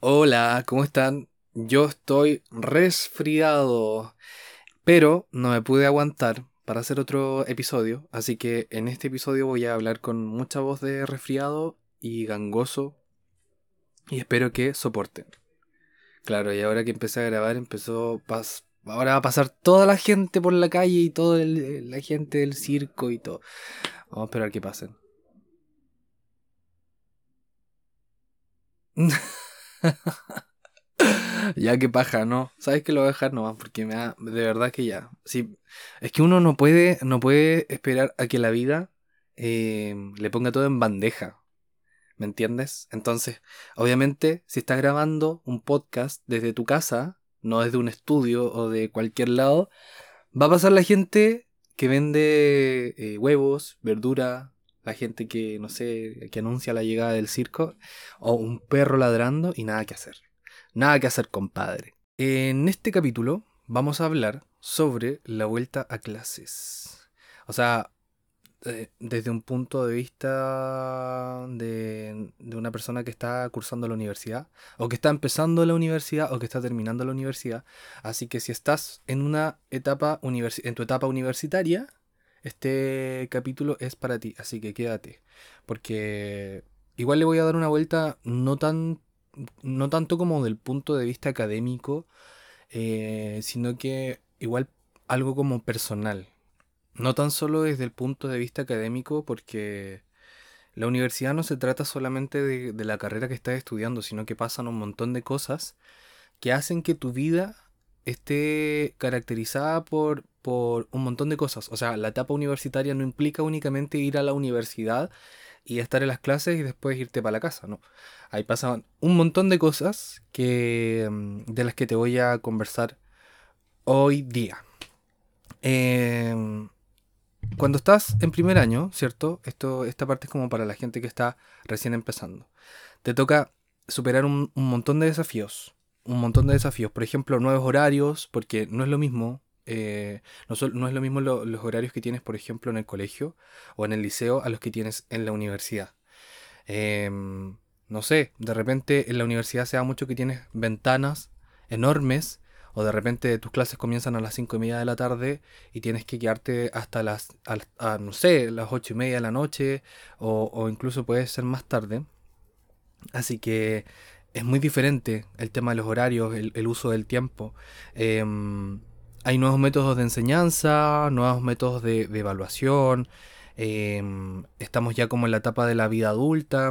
Hola, ¿cómo están? Yo estoy resfriado, pero no me pude aguantar para hacer otro episodio, así que en este episodio voy a hablar con mucha voz de resfriado y gangoso y espero que soporten. Claro, y ahora que empecé a grabar empezó ahora va a pasar toda la gente por la calle y toda la gente del circo y todo. Vamos a esperar que pasen. ya que paja, ¿no? ¿Sabes que lo voy a dejar nomás? Porque me da, de verdad que ya. Sí, es que uno no puede, no puede esperar a que la vida eh, le ponga todo en bandeja. ¿Me entiendes? Entonces, obviamente, si estás grabando un podcast desde tu casa, no desde un estudio o de cualquier lado, va a pasar la gente que vende eh, huevos, verdura, la gente que, no sé, que anuncia la llegada del circo, o un perro ladrando y nada que hacer. Nada que hacer, compadre. En este capítulo vamos a hablar sobre la vuelta a clases. O sea, desde un punto de vista de, de, una persona que está cursando la universidad, o que está empezando la universidad, o que está terminando la universidad. Así que si estás en una etapa en tu etapa universitaria, este capítulo es para ti, así que quédate. Porque igual le voy a dar una vuelta no, tan, no tanto como del punto de vista académico, eh, sino que igual algo como personal. No tan solo desde el punto de vista académico, porque la universidad no se trata solamente de, de la carrera que estás estudiando, sino que pasan un montón de cosas que hacen que tu vida esté caracterizada por, por un montón de cosas. O sea, la etapa universitaria no implica únicamente ir a la universidad y estar en las clases y después irte para la casa, ¿no? Ahí pasan un montón de cosas que, mm, de las que te voy a conversar hoy día. Em, cuando estás en primer año, ¿cierto? Esto, esta parte es como para la gente que está recién empezando. Te toca superar un montón de desafíos un montón de desafíos. Por ejemplo, nuevos horarios, porque no es lo mismo. Eh, no, es lo mismo los horarios que tienes, por ejemplo, en el colegio o en el liceo a los que tienes en la universidad. Em, no sé, de repente en la universidad se da mucho que tienes ventanas enormes o de repente tus clases comienzan a las 5 y media de la tarde y tienes que quedarte hasta las, no sé, las 8 y media de la noche o, o incluso puede ser más tarde. Así que es muy diferente el tema de los horarios, el, uso del tiempo. Em, hay nuevos métodos de enseñanza, nuevos métodos de, evaluación. Em, estamos ya como en la etapa de la vida adulta.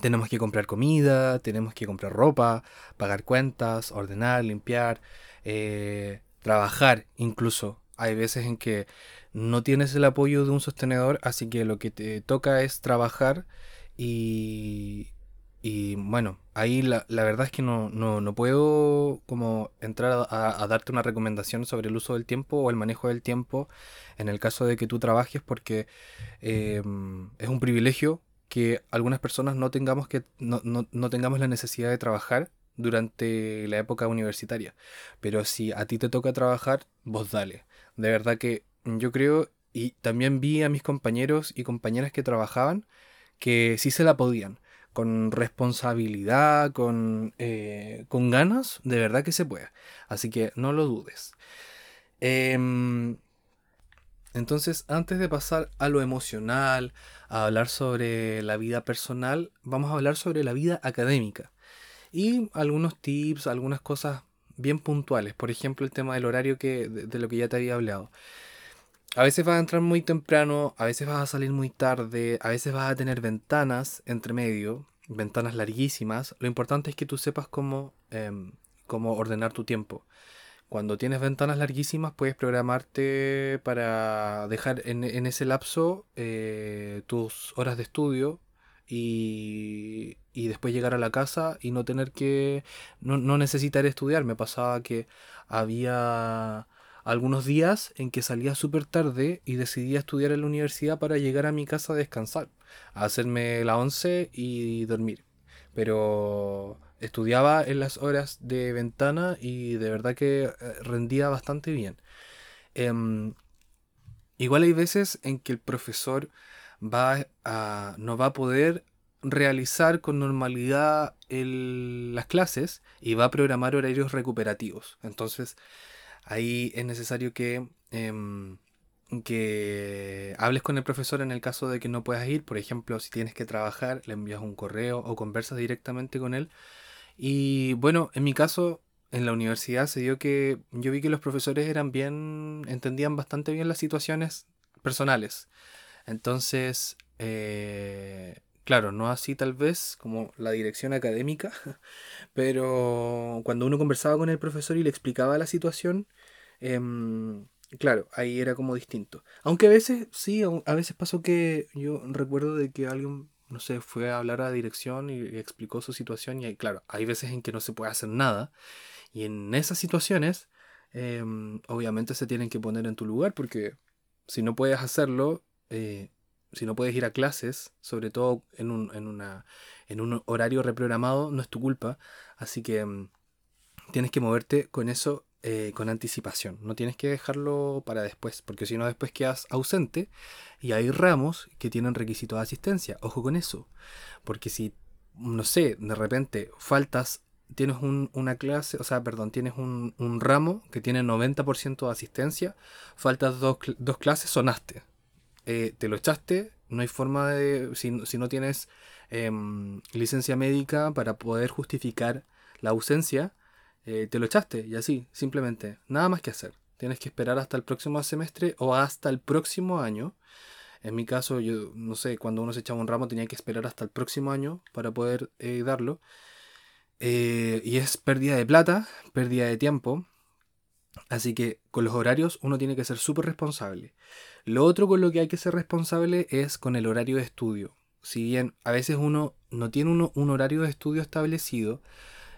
Tenemos que comprar comida, tenemos que comprar ropa, pagar cuentas, ordenar, limpiar, eh, trabajar incluso. Hay veces en que no tienes el apoyo de un sostenedor, así que lo que te toca es trabajar y, y bueno, ahí la, verdad es que no, no, puedo como entrar a, darte una recomendación sobre el uso del tiempo o el manejo del tiempo en el caso de que tú trabajes porque em, es un privilegio que algunas personas no tengamos, que, no, no tengamos la necesidad de trabajar durante la época universitaria. Pero si a ti te toca trabajar, vos dale. De verdad que yo creo, y también vi a mis compañeros y compañeras que trabajaban, que sí se la podían con responsabilidad, con, eh, con ganas, de verdad que se puede. Así que no lo dudes. Em, entonces, antes de pasar a lo emocional, a hablar sobre la vida personal, vamos a hablar sobre la vida académica. Y algunos tips, algunas cosas bien puntuales. Por ejemplo, el tema del horario que, de, de lo que ya te había hablado. A veces vas a entrar muy temprano, a veces vas a salir muy tarde, a veces vas a tener ventanas entre medio, ventanas larguísimas. Lo importante es que tú sepas cómo, em, cómo ordenar tu tiempo. Cuando tienes ventanas larguísimas puedes programarte para dejar en, ese lapso eh, tus horas de estudio y, y, después llegar a la casa y no tener que, no, no necesitar estudiar. Me pasaba que había algunos días en que salía súper tarde y decidí estudiar en la universidad para llegar a mi casa a descansar, a hacerme la once y dormir. Pero estudiaba en las horas de ventana y de verdad que eh, rendía bastante bien. Em, igual hay veces en que el profesor va a, no va a poder realizar con normalidad las clases y va a programar horarios recuperativos. Entonces, ahí es necesario que, em, que hables con el profesor en el caso de que no puedas ir. Por ejemplo, si tienes que trabajar, le envías un correo o conversas directamente con él. Y bueno, en mi caso, en la universidad se dio que yo vi que los profesores eran bien, entendían bastante bien las situaciones personales. Entonces, eh, claro, no así tal vez como la dirección académica, pero cuando uno conversaba con el profesor y le explicaba la situación, em, claro, ahí era como distinto. Aunque a veces, sí, a veces pasó que yo recuerdo de que alguien, no sé, fue a hablar a dirección y, explicó su situación y claro, hay veces en que no se puede hacer nada y en esas situaciones, em, obviamente se tienen que poner en tu lugar porque si no puedes hacerlo, eh, si no puedes ir a clases, sobre todo en un, en una, en un horario reprogramado, no es tu culpa. Así que em, tienes que moverte con eso eh, con anticipación. No tienes que dejarlo para después, porque si no después quedas ausente y hay ramos que tienen requisitos de asistencia. Ojo con eso, porque si, no sé, de repente faltas tienes una clase, o sea, perdón, tienes un, ramo que tiene 90% de asistencia, faltas dos, clases, sonaste. Eh, te lo echaste, no hay forma de, si, no tienes em, licencia médica para poder justificar la ausencia, eh, te lo echaste y así, simplemente, nada más que hacer. Tienes que esperar hasta el próximo semestre o hasta el próximo año. En mi caso, yo no sé, cuando uno se echaba un ramo tenía que esperar hasta el próximo año para poder eh, darlo. Y es pérdida de plata, pérdida de tiempo. Así que con los horarios uno tiene que ser súper responsable. Lo otro con lo que hay que ser responsable es con el horario de estudio. Si bien a veces uno no tiene un horario de estudio establecido,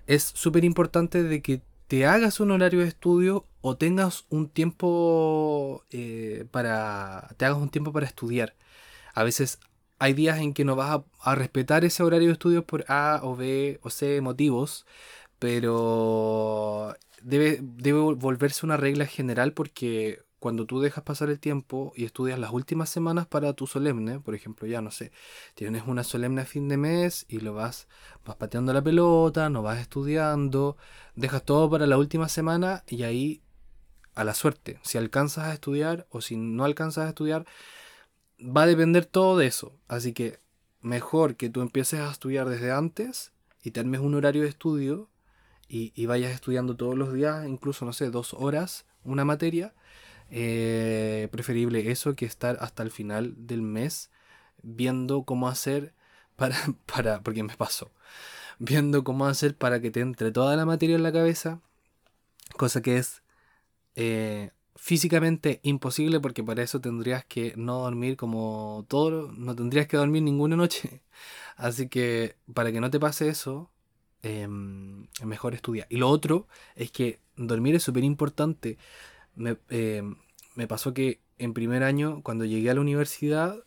es súper importante de que te hagas un horario de estudio o tengas un tiempo eh, para. te hagas un tiempo para estudiar. A veces hay días en que no vas a, respetar ese horario de estudios por A o B o C motivos, pero debe, debe volverse una regla general porque cuando tú dejas pasar el tiempo y estudias las últimas semanas para tu solemne, por ejemplo, ya no sé, tienes una solemne a fin de mes y lo vas, vas pateando la pelota, no vas estudiando, dejas todo para la última semana y ahí a la suerte, si alcanzas a estudiar o si no alcanzas a estudiar, va a depender todo de eso. Así que mejor que tú empieces a estudiar desde antes y te armes un horario de estudio y, vayas estudiando todos los días, incluso, no sé, dos horas, una materia. Eh, preferible eso que estar hasta el final del mes viendo cómo hacer para, para, porque me pasó, viendo cómo hacer para que te entre toda la materia en la cabeza, cosa que es eh, físicamente imposible porque para eso tendrías que no dormir como todo, no tendrías que dormir ninguna noche. Así que para que no te pase eso, em, mejor estudia. Y lo otro es que dormir es súper importante. Me, em, me pasó que en primer año, cuando llegué a la universidad,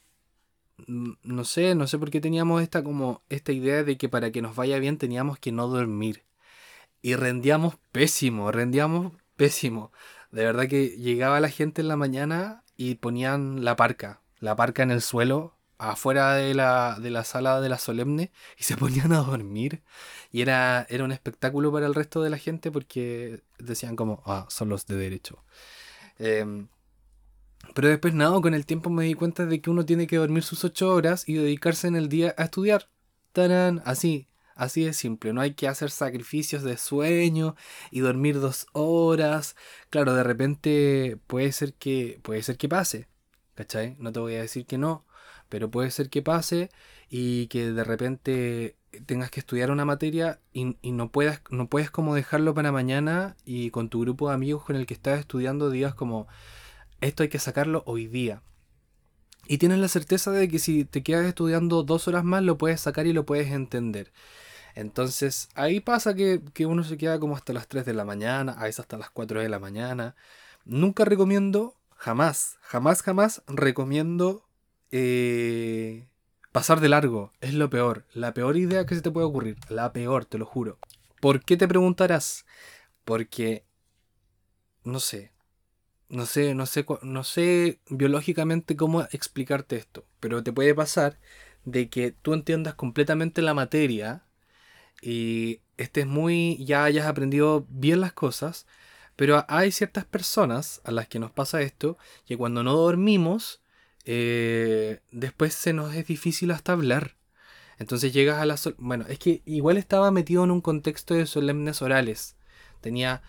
no sé, no sé por qué teníamos esta como esta idea de que para que nos vaya bien teníamos que no dormir. Y rendíamos pésimo, rendíamos pésimo. De verdad que llegaba la gente en la mañana y ponían la parca, la parca en el suelo, afuera de la, de la sala de la solemne, y se ponían a dormir. Y era, era un espectáculo para el resto de la gente porque decían como, ah, son los de derecho. Em, pero después nada, con el tiempo me di cuenta de que uno tiene que dormir sus ocho horas y dedicarse en el día a estudiar. ¡Tarán! Así, Así de simple, no hay que hacer sacrificios de sueño y dormir dos horas. Claro, de repente puede ser que, puede ser que pase, ¿cachai? No te voy a decir que no, pero puede ser que pase y que de repente tengas que estudiar una materia y, no, puedas, no puedes como dejarlo para mañana y con tu grupo de amigos con el que estás estudiando digas como, esto hay que sacarlo hoy día. Y tienes la certeza de que si te quedas estudiando dos horas más lo puedes sacar y lo puedes entender. Entonces ahí pasa que, uno se queda como hasta las 3 de la mañana, a veces hasta las 4 de la mañana. Nunca recomiendo, jamás, jamás, jamás recomiendo eh, pasar de largo. Es lo peor, la peor idea que se te puede ocurrir. La peor, te lo juro. ¿Por qué te preguntarás? Porque, no sé, no sé, no sé, no sé biológicamente cómo explicarte esto, pero te puede pasar de que tú entiendas completamente la materia y estés muy, ya hayas aprendido bien las cosas, pero hay ciertas personas a las que nos pasa esto, que cuando no dormimos, eh, después se nos es difícil hasta hablar. Entonces llegas a la... Bueno, es que igual estaba metido en un contexto de solemnes orales. Tenía...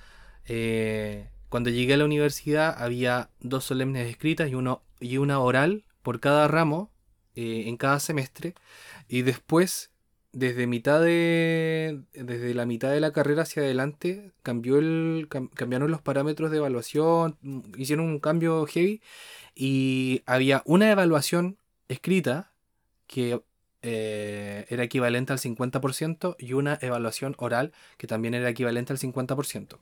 Eh, cuando llegué a la universidad había dos solemnes escritas y, uno, y una oral por cada ramo eh, en cada semestre. Y después, desde mitad de. Desde la mitad de la carrera hacia adelante, cambió el, cambiaron los parámetros de evaluación. Mm, hicieron un cambio heavy. Y había una evaluación escrita que eh, era equivalente al 50% y una evaluación oral que también era equivalente al 50%.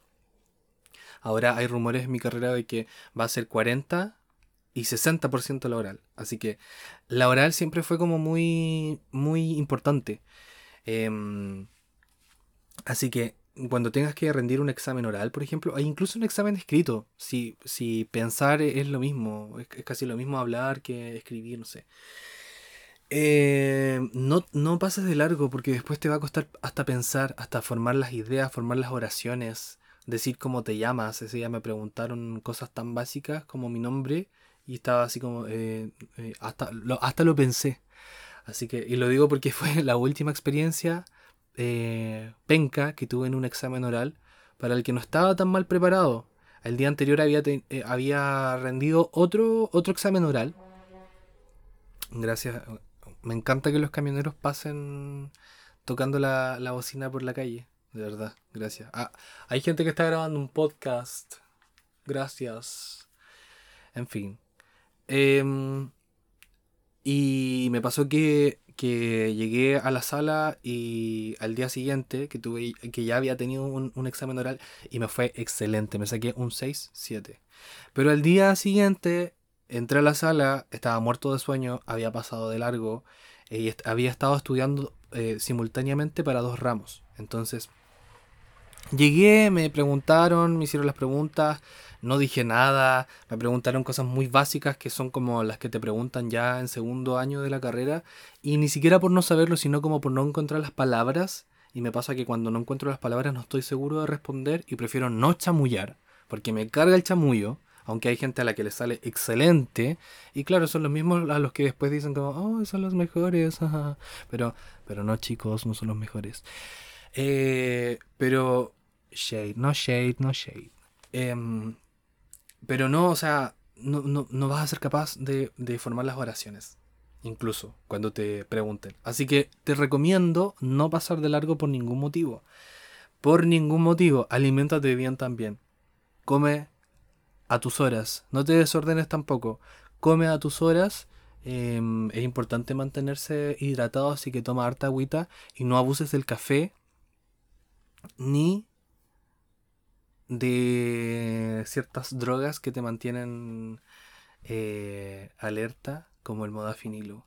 Ahora hay rumores en mi carrera de que va a ser 40 y 60% la oral. Así que la oral siempre fue como muy, muy importante. Em, así que cuando tengas que rendir un examen oral, por ejemplo, hay incluso un examen escrito. Si, si pensar es lo mismo, es, casi lo mismo hablar que escribir, no sé. Em, no, no pases de largo porque después te va a costar hasta pensar, hasta formar las ideas, formar las oraciones, decir cómo te llamas. Ese día me preguntaron cosas tan básicas como mi nombre y estaba así como, eh, eh, hasta, lo, hasta lo pensé. Así que, y lo digo porque fue la última experiencia eh, penca que tuve en un examen oral para el que no estaba tan mal preparado. El día anterior había, había rendido otro, otro examen oral. Gracias. Me encanta que los camioneros pasen tocando la, la bocina por la calle. De verdad, gracias. Ah, hay gente que está grabando un podcast. Gracias. En fin. Em, y me pasó que, llegué a la sala y al día siguiente, que, tuve, que ya había tenido un, examen oral, y me fue excelente, me saqué un 6, 7. Pero al día siguiente entré a la sala, estaba muerto de sueño, había pasado de largo, y había estado estudiando eh, simultáneamente para dos ramos. Entonces, llegué, me preguntaron, me hicieron las preguntas, no dije nada, me preguntaron cosas muy básicas que son como las que te preguntan ya en segundo año de la carrera y ni siquiera por no saberlo, sino como por no encontrar las palabras y me pasa que cuando no encuentro las palabras no estoy seguro de responder y prefiero no chamullar porque me carga el chamullo. Aunque hay gente a la que le sale excelente. Y claro, son los mismos a los que después dicen como, oh, son los mejores. Pero, pero no, chicos, no son los mejores. Eh, pero, shade, no shade, no shade. Em, pero no, o sea, no, no, vas a ser capaz de, formar las oraciones. Incluso cuando te pregunten. Así que te recomiendo no pasar de largo por ningún motivo. Por ningún motivo. Aliméntate bien también. Come a tus horas. No te desordenes tampoco. Come a tus horas. Em, es importante mantenerse hidratado, así que toma harta agüita y no abuses del café ni de ciertas drogas que te mantienen eh, alerta, como el modafinilo.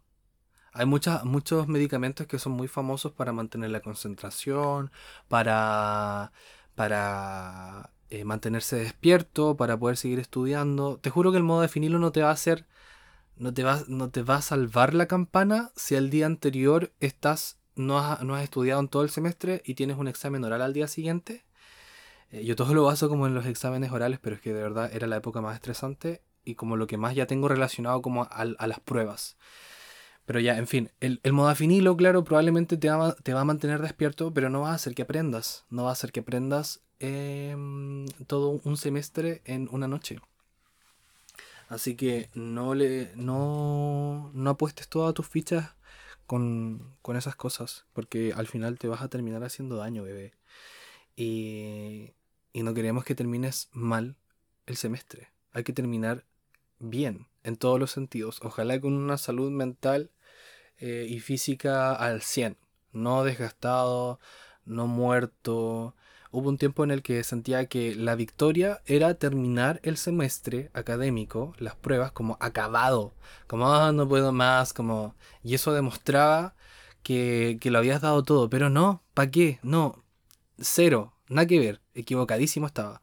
Hay muchos medicamentos que son muy famosos para mantener la concentración, para, para eh, mantenerse despierto, para poder seguir estudiando. Te juro que el modafinilo no te va a hacer, no te va, no te va a salvar la campana si al día anterior estás, no no has estudiado en todo el semestre y tienes un examen oral al día siguiente eh, yo todo lo baso como en los exámenes orales, pero es que de verdad era la época más estresante y como lo que más ya tengo relacionado como a, las pruebas. Pero ya, en fin, el, el modafinilo, claro, probablemente te va, te va, a mantener despierto, pero no va a hacer que aprendas. No va a hacer que aprendas em, todo un semestre en una noche. Así que no le. no. no apuestes todas tus fichas con, con esas cosas. Porque al final te vas a terminar haciendo daño, bebé. Y, y no queremos que termines mal el semestre. Hay que terminar bien en todos los sentidos. Ojalá con una salud mental eh, y física al 100. No desgastado, no muerto. Hubo un tiempo en el que sentía que la victoria era terminar el semestre académico, las pruebas, como acabado. Como, ah, no puedo más, como... Y eso demostraba que, que lo habías dado todo. Pero no, ¿para qué? No, Cero, nada que ver, equivocadísimo estaba.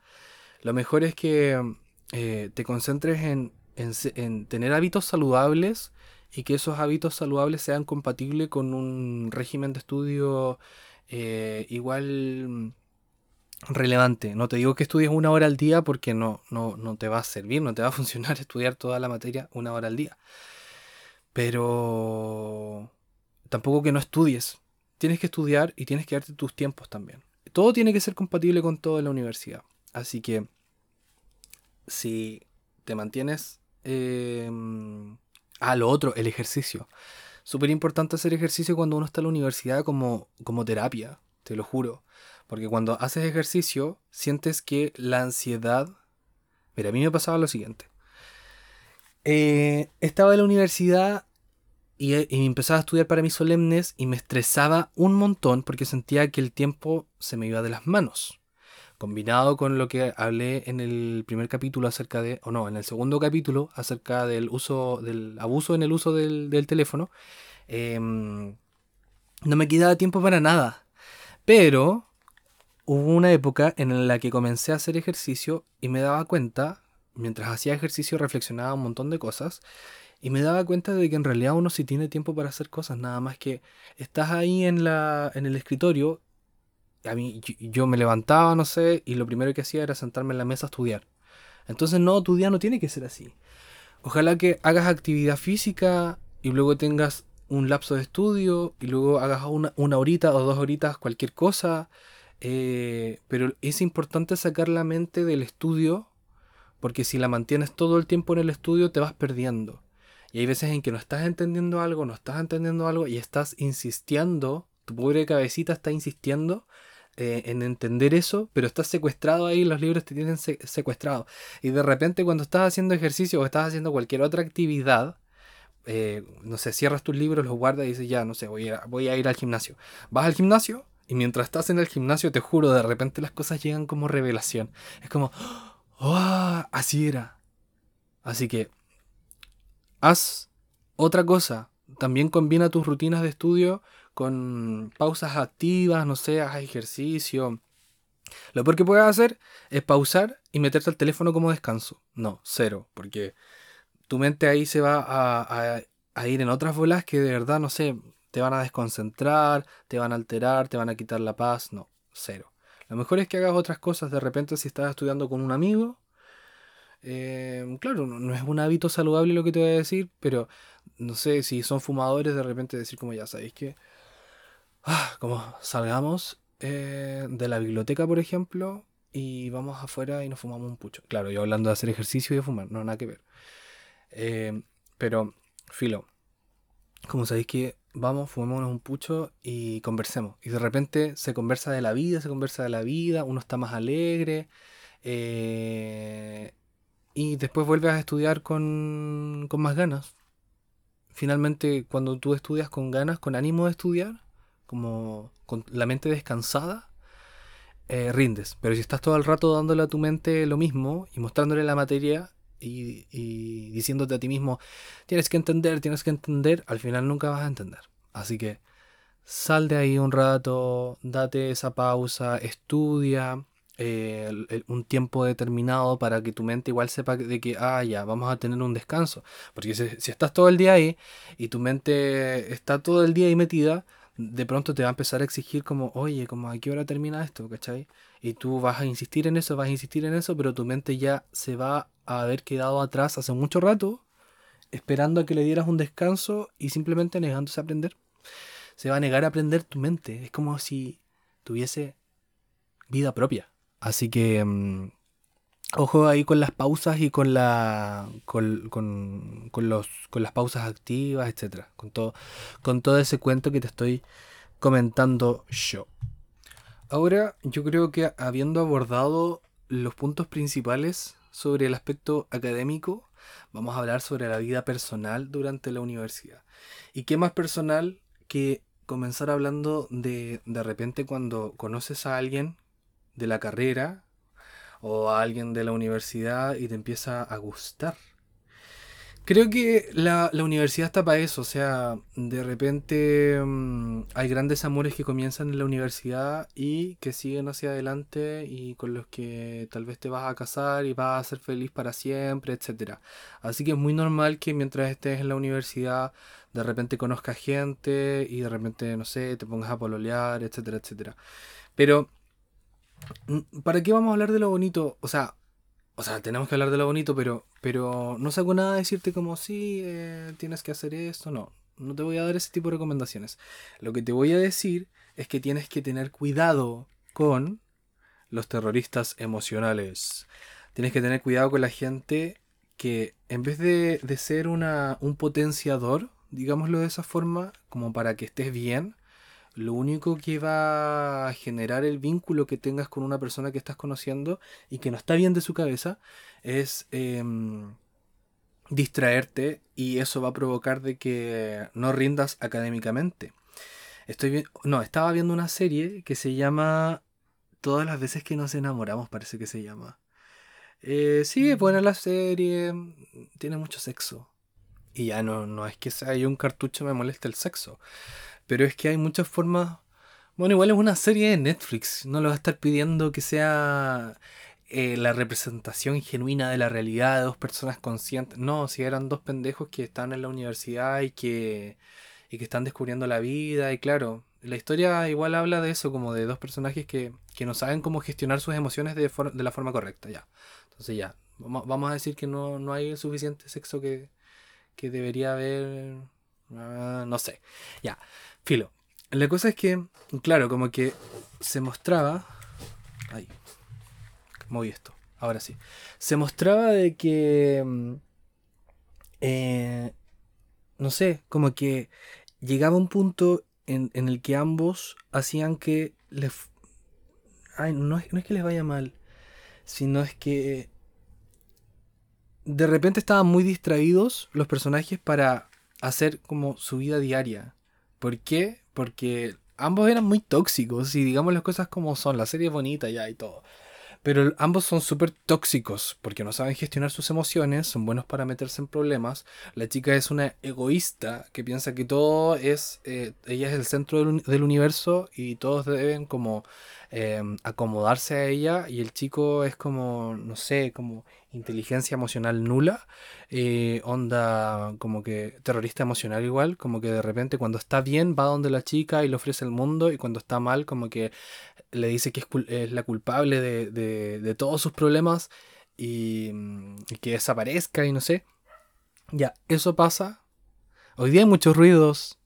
Lo mejor es que eh, te concentres en, en, tener hábitos saludables y que esos hábitos saludables sean compatibles con un régimen de estudio eh, igual relevante. No te digo que estudies una hora al día porque no, no, no te va a servir, no te va a funcionar estudiar toda la materia una hora al día. Pero tampoco que no estudies. Tienes que estudiar y tienes que darte tus tiempos también. Todo tiene que ser compatible con todo en la universidad. Así que si te mantienes eh, a lo otro, el ejercicio. Súper importante hacer ejercicio cuando uno está en la universidad como, como terapia, te lo juro. Porque cuando haces ejercicio, sientes que la ansiedad... Mira, a mí me pasaba lo siguiente. Eh, estaba en la universidad y, y, empezaba a estudiar para mis solemnes y me estresaba un montón porque sentía que el tiempo se me iba de las manos combinado con lo que hablé en el primer capítulo acerca de, o no, en el segundo capítulo acerca del uso, del abuso en el uso del, teléfono, em, no me quedaba tiempo para nada. Pero hubo una época en la que comencé a hacer ejercicio y me daba cuenta, mientras hacía ejercicio reflexionaba un montón de cosas, y me daba cuenta de que en realidad uno sí tiene tiempo para hacer cosas, nada más que estás ahí en, la, en el escritorio a mí, yo, me levantaba, no sé, y lo primero que hacía era sentarme en la mesa a estudiar. Entonces, no, tu día no tiene que ser así. Ojalá que hagas actividad física y luego tengas un lapso de estudio y luego hagas una, una horita o dos horitas cualquier cosa. Eh, pero es importante sacar la mente del estudio porque si la mantienes todo el tiempo en el estudio te vas perdiendo. Y hay veces en que no estás entendiendo algo, no estás entendiendo algo y estás insistiendo, tu pobre cabecita está insistiendo eh, en entender eso, pero estás secuestrado ahí, los libros te tienen secuestrado. Y de repente cuando estás haciendo ejercicio o estás haciendo cualquier otra actividad, eh, no sé, cierras tus libros, los guardas y dices, ya, no sé, a, voy a ir al gimnasio. Vas al gimnasio y mientras estás en el gimnasio, te juro, de repente las cosas llegan como revelación. Es como, oh, así era. Así que, haz otra cosa. También combina tus rutinas de estudio con pausas activas, no sé, haz ejercicio. Lo peor que puedes hacer es pausar y meterte al teléfono como descanso. No, cero, porque tu mente ahí se va a, ir en otras bolas que de verdad, no sé, te van a desconcentrar, te van a alterar, te van a quitar la paz. No, cero. Lo mejor es que hagas otras cosas de repente si estás estudiando con un amigo. Eh, claro, no es un hábito saludable lo que te voy a decir, pero no sé si son fumadores, de repente decir como ya sabéis que Ah, como salgamos eh, de la biblioteca, por ejemplo, y vamos afuera y nos fumamos un pucho. Claro, yo hablando de hacer ejercicio y de fumar, no nada que ver. Eh, pero, filo, como sabéis que vamos, fumémonos un pucho y conversemos. Y de repente se conversa de la vida, se conversa de la vida, uno está más alegre. Eh, y después vuelves a estudiar con, con más ganas. Finalmente, cuando tú estudias con ganas, con ánimo de estudiar, como con la mente descansada, eh, rindes. Pero si estás todo el rato dándole a tu mente lo mismo y mostrándole la materia y, diciéndote a ti mismo, tienes que entender, tienes que entender, al final nunca vas a entender. Así que sal de ahí un rato, date esa pausa, estudia. Eh, un tiempo determinado para que tu mente igual sepa de que, ah, ya, vamos a tener un descanso. Porque si, si estás todo el día ahí y tu mente está todo el día ahí metida, de pronto te va a empezar a exigir como, oye, como a qué hora termina esto, ¿cachai? Y tú vas a insistir en eso, vas a insistir en eso, pero tu mente ya se va a haber quedado atrás hace mucho rato, esperando a que le dieras un descanso y simplemente negándose a aprender. Se va a negar a aprender tu mente. Es como si tuviese vida propia. Así que... Mm, Ojo ahí con las pausas y con la con, los, con las pausas activas, etcétera, con todo con todo ese cuento que te estoy comentando yo. Ahora, yo creo que habiendo abordado los puntos principales sobre el aspecto académico, vamos a hablar sobre la vida personal durante la universidad. ¿Y qué más personal que comenzar hablando de de repente cuando conoces a alguien de la carrera o a alguien de la universidad y te empieza a gustar. Creo que la, la universidad está para eso, o sea, de repente mm, hay grandes amores que comienzan en la universidad y que siguen hacia adelante y con los que tal vez te vas a casar y vas a ser feliz para siempre, etc. Así que es muy normal que mientras estés en la universidad de repente conozcas gente y de repente, no sé, te pongas a pololear, etcétera, etcétera. Pero, mm, ¿para qué vamos a hablar de lo bonito? O sea, o sea, tenemos que hablar de lo bonito, pero, pero no saco nada de decirte como, sí, eh, tienes que hacer esto. No, no te voy a dar ese tipo de recomendaciones. Lo que te voy a decir es que tienes que tener cuidado con los terroristas emocionales. Tienes que tener cuidado con la gente que en vez de, de ser una, un potenciador, digámoslo de esa forma, como para que estés bien, lo único que va a generar el vínculo que tengas con una persona que estás conociendo y que no está bien de su cabeza es em, distraerte y eso va a provocar de que no rindas académicamente. Estoy no, estaba viendo una serie que se llama Todas las veces que nos enamoramos, parece que se llama. Eh, sí, es buena la serie, tiene mucho sexo. Y ya no, no es que sea un cartucho me moleste el sexo. Pero es que hay muchas formas. Bueno, igual es una serie de Netflix. No lo va a estar pidiendo que sea eh, la representación genuina de la realidad de dos personas conscientes. No, si eran dos pendejos que están en la universidad y que, y que están descubriendo la vida. Y claro, la historia igual habla de eso, como de dos personajes que, que no saben cómo gestionar sus emociones de, de la forma correcta. Ya. Entonces ya, vamos a decir que no, no hay el suficiente sexo que, que debería haber. Ah, no sé. Ya. Filo. La cosa es que, claro, como que se mostraba. Ay. Moví esto. Ahora sí. Se mostraba de que. Mm, eh, no sé, como que llegaba un punto en, el que ambos hacían que les. Ay, no es, no es que les vaya mal, sino es que de repente estaban muy distraídos los personajes para hacer como su vida diaria. ¿Por qué? Porque ambos eran muy tóxicos y digamos las cosas como son. La serie es bonita ya y todo. Pero ambos son súper tóxicos porque no saben gestionar sus emociones, son buenos para meterse en problemas. La chica es una egoísta que piensa que todo es, eh, ella es el centro del, universo y todos deben como em, acomodarse a ella y el chico es como, no sé, como inteligencia emocional nula, eh, onda como que terrorista emocional igual, como que de repente cuando está bien va donde la chica y le ofrece el mundo y cuando está mal como que le dice que es, la culpable de, todos sus problemas y, y, que desaparezca y no sé. Ya, eso pasa. Hoy día hay muchos ruidos.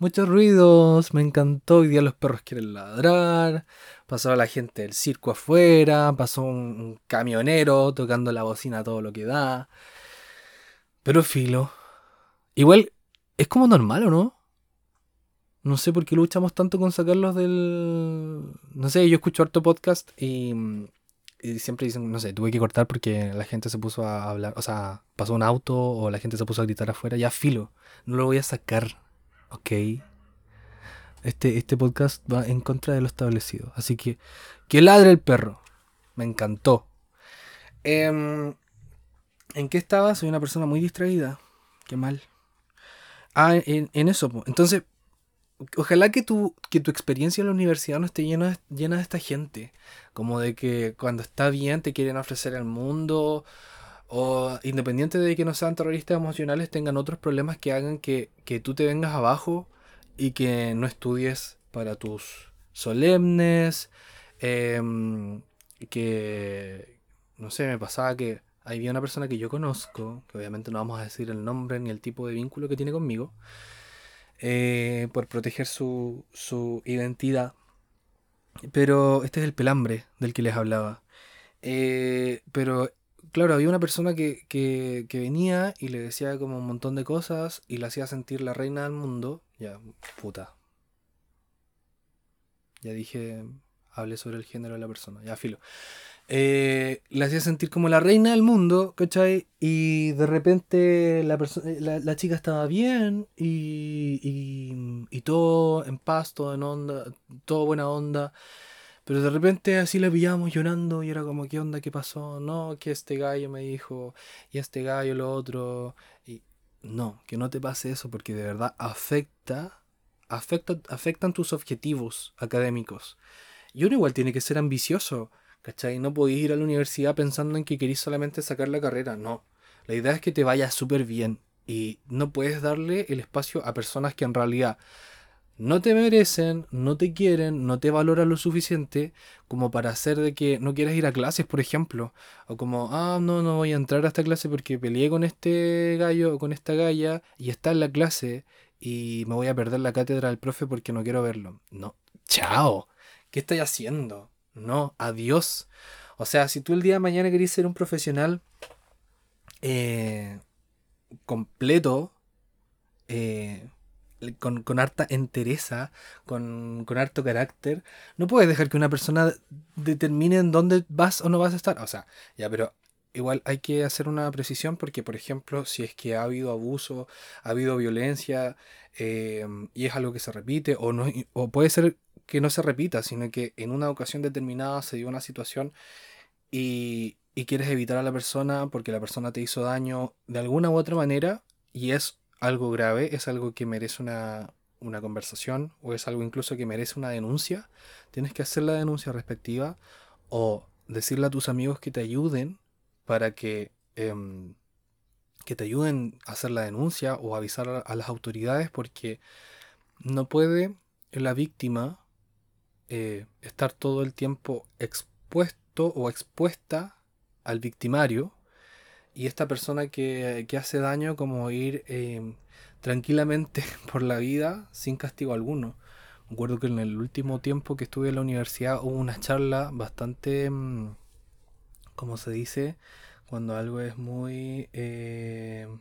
Muchos ruidos, me encantó. Hoy día los perros quieren ladrar. Pasó la gente del circo afuera. Pasó un, camionero tocando la bocina todo lo que da. Pero filo. Igual, es como normal, ¿o no? No sé por qué luchamos tanto con sacarlos del. No sé, yo escucho harto podcast y, y, siempre dicen, no sé, tuve que cortar porque la gente se puso a hablar. O sea, pasó un auto o la gente se puso a gritar afuera. Ya filo. No lo voy a sacar. Ok. Este, este podcast va en contra de lo establecido. Así que, que ladre el perro. Me encantó. Em, ¿En qué estaba? Soy una persona muy distraída. Qué mal. Ah, en, eso. Entonces, ojalá que tu, que tu experiencia en la universidad no esté llena, llena de esta gente. Como de que cuando está bien te quieren ofrecer el mundo o independiente de que no sean terroristas emocionales, tengan otros problemas que hagan que, tú te vengas abajo y que no estudies para tus solemnes, em, que, no sé, me pasaba que había una persona que yo conozco, que obviamente no vamos a decir el nombre ni el tipo de vínculo que tiene conmigo, eh, por proteger su, su identidad. Pero este es el pelambre del que les hablaba. Eh, pero claro, había una persona que, que, venía y le decía como un montón de cosas y le hacía sentir la reina del mundo. Ya, puta. Ya dije, hablé sobre el género de la persona, ya filo. Eh, la hacía sentir como la reina del mundo, ¿cachai? Y de repente la, la, la chica estaba bien y, y, y, todo en paz, todo en onda, todo buena onda. Pero de repente así la pillábamos llorando y era como, ¿qué onda? ¿Qué pasó? No, que este gallo me dijo, y este gallo lo otro. Y no, que no te pase eso porque de verdad afecta, afecta afectan tus objetivos académicos. Y uno igual tiene que ser ambicioso, ¿cachai? No podéis ir a la universidad pensando en que queréis solamente sacar la carrera, no. La idea es que te vaya súper bien y no puedes darle el espacio a personas que en realidad no te merecen, no te quieren, no te valoran lo suficiente como para hacer de que no quieras ir a clases, por ejemplo. O como, ah, no, no voy a entrar a esta clase porque peleé con este gallo o con esta galla y está en la clase y me voy a perder la cátedra del profe porque no quiero verlo. No, chao. ¿Qué estoy haciendo? No, adiós. O sea, si tú el día de mañana querés ser un profesional eh, completo, eh, con, harta entereza, con, con, harto carácter, no puedes dejar que una persona determine en dónde vas o no vas a estar. O sea, ya, pero igual hay que hacer una precisión porque, por ejemplo, si es que ha habido abuso, ha habido violencia em, y es algo que se repite, o, no, o puede ser que no se repita, sino que en una ocasión determinada se dio una situación y, y quieres evitar a la persona porque la persona te hizo daño de alguna u otra manera y es algo grave, es algo que merece una, conversación o es algo incluso que merece una denuncia, tienes que hacer la denuncia respectiva o decirle a tus amigos que te ayuden para que, em, que te ayuden a hacer la denuncia o avisar a, las autoridades porque no puede la víctima eh, estar todo el tiempo expuesto o expuesta al victimario y esta persona que, hace daño como ir em, tranquilamente por la vida sin castigo alguno. Me acuerdo que en el último tiempo que estuve en la universidad hubo una charla bastante, em, ¿cómo se dice? Cuando algo es muy... Em,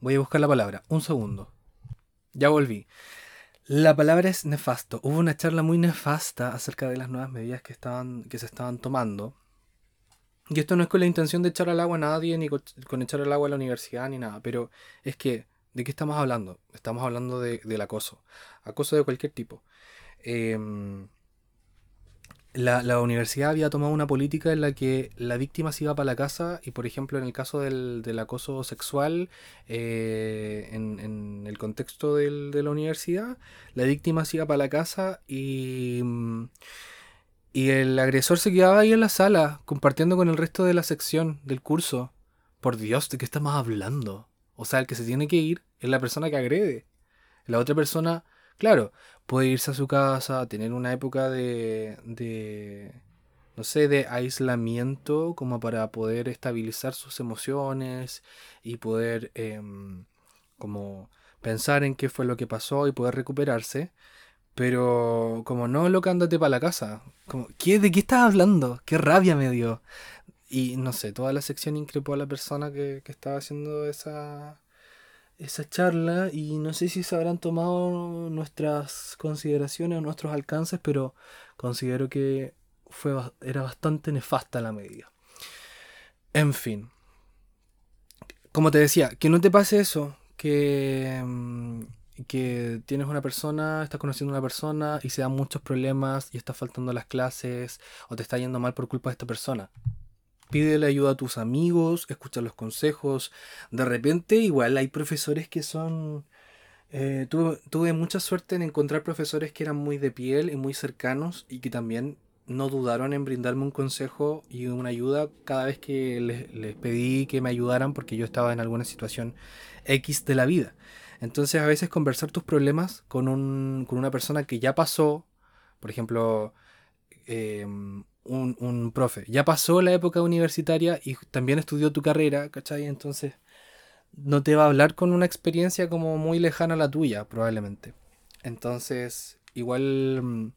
voy a buscar la palabra, un segundo. Ya volví. La palabra es nefasto. Hubo una charla muy nefasta acerca de las nuevas medidas que, estaban, que se estaban tomando y esto no es con la intención de echar al agua a nadie, ni con echar al agua a la universidad, ni nada, pero es que, ¿de qué estamos hablando? Estamos hablando de, del acoso, acoso de cualquier tipo. Em, la, universidad había tomado una política en la que la víctima se iba para la casa y, por ejemplo, en el caso del, acoso sexual, eh, en, en, el contexto del, de la universidad, la víctima se iba para la casa y... Mm, y el agresor se quedaba ahí en la sala, compartiendo con el resto de la sección del curso. Por Dios, ¿de qué estamos hablando? O sea, el que se tiene que ir es la persona que agrede. La otra persona, claro, puede irse a su casa, tener una época de, de no sé, de aislamiento como para poder estabilizar sus emociones y poder em, como pensar en qué fue lo que pasó y poder recuperarse. Pero como no, loca, andate para la casa. Como, ¿qué, ¿De qué estás hablando? Qué rabia me dio. Y no sé, toda la sección increpó a la persona que, estaba haciendo esa, esa charla y no sé si se habrán tomado nuestras consideraciones o nuestros alcances, pero considero que fue, era bastante nefasta la medida. En fin. Como te decía, que no te pase eso, que... Que tienes una persona, estás conociendo a una persona y se dan muchos problemas y estás faltando las clases o te está yendo mal por culpa de esta persona. Pídele ayuda a tus amigos, escucha los consejos. De repente, igual hay profesores que son. Eh, tuve, tuve, mucha suerte en encontrar profesores que eran muy de piel y muy cercanos y que también no dudaron en brindarme un consejo y una ayuda cada vez que les, les pedí que me ayudaran porque yo estaba en alguna situación X de la vida. Entonces a veces conversar tus problemas con, un, con una persona que ya pasó, por ejemplo, em, un, un, profe, ya pasó la época universitaria y también estudió tu carrera, ¿cachai? Entonces no te va a hablar con una experiencia como muy lejana a la tuya, probablemente. Entonces, igual, mm,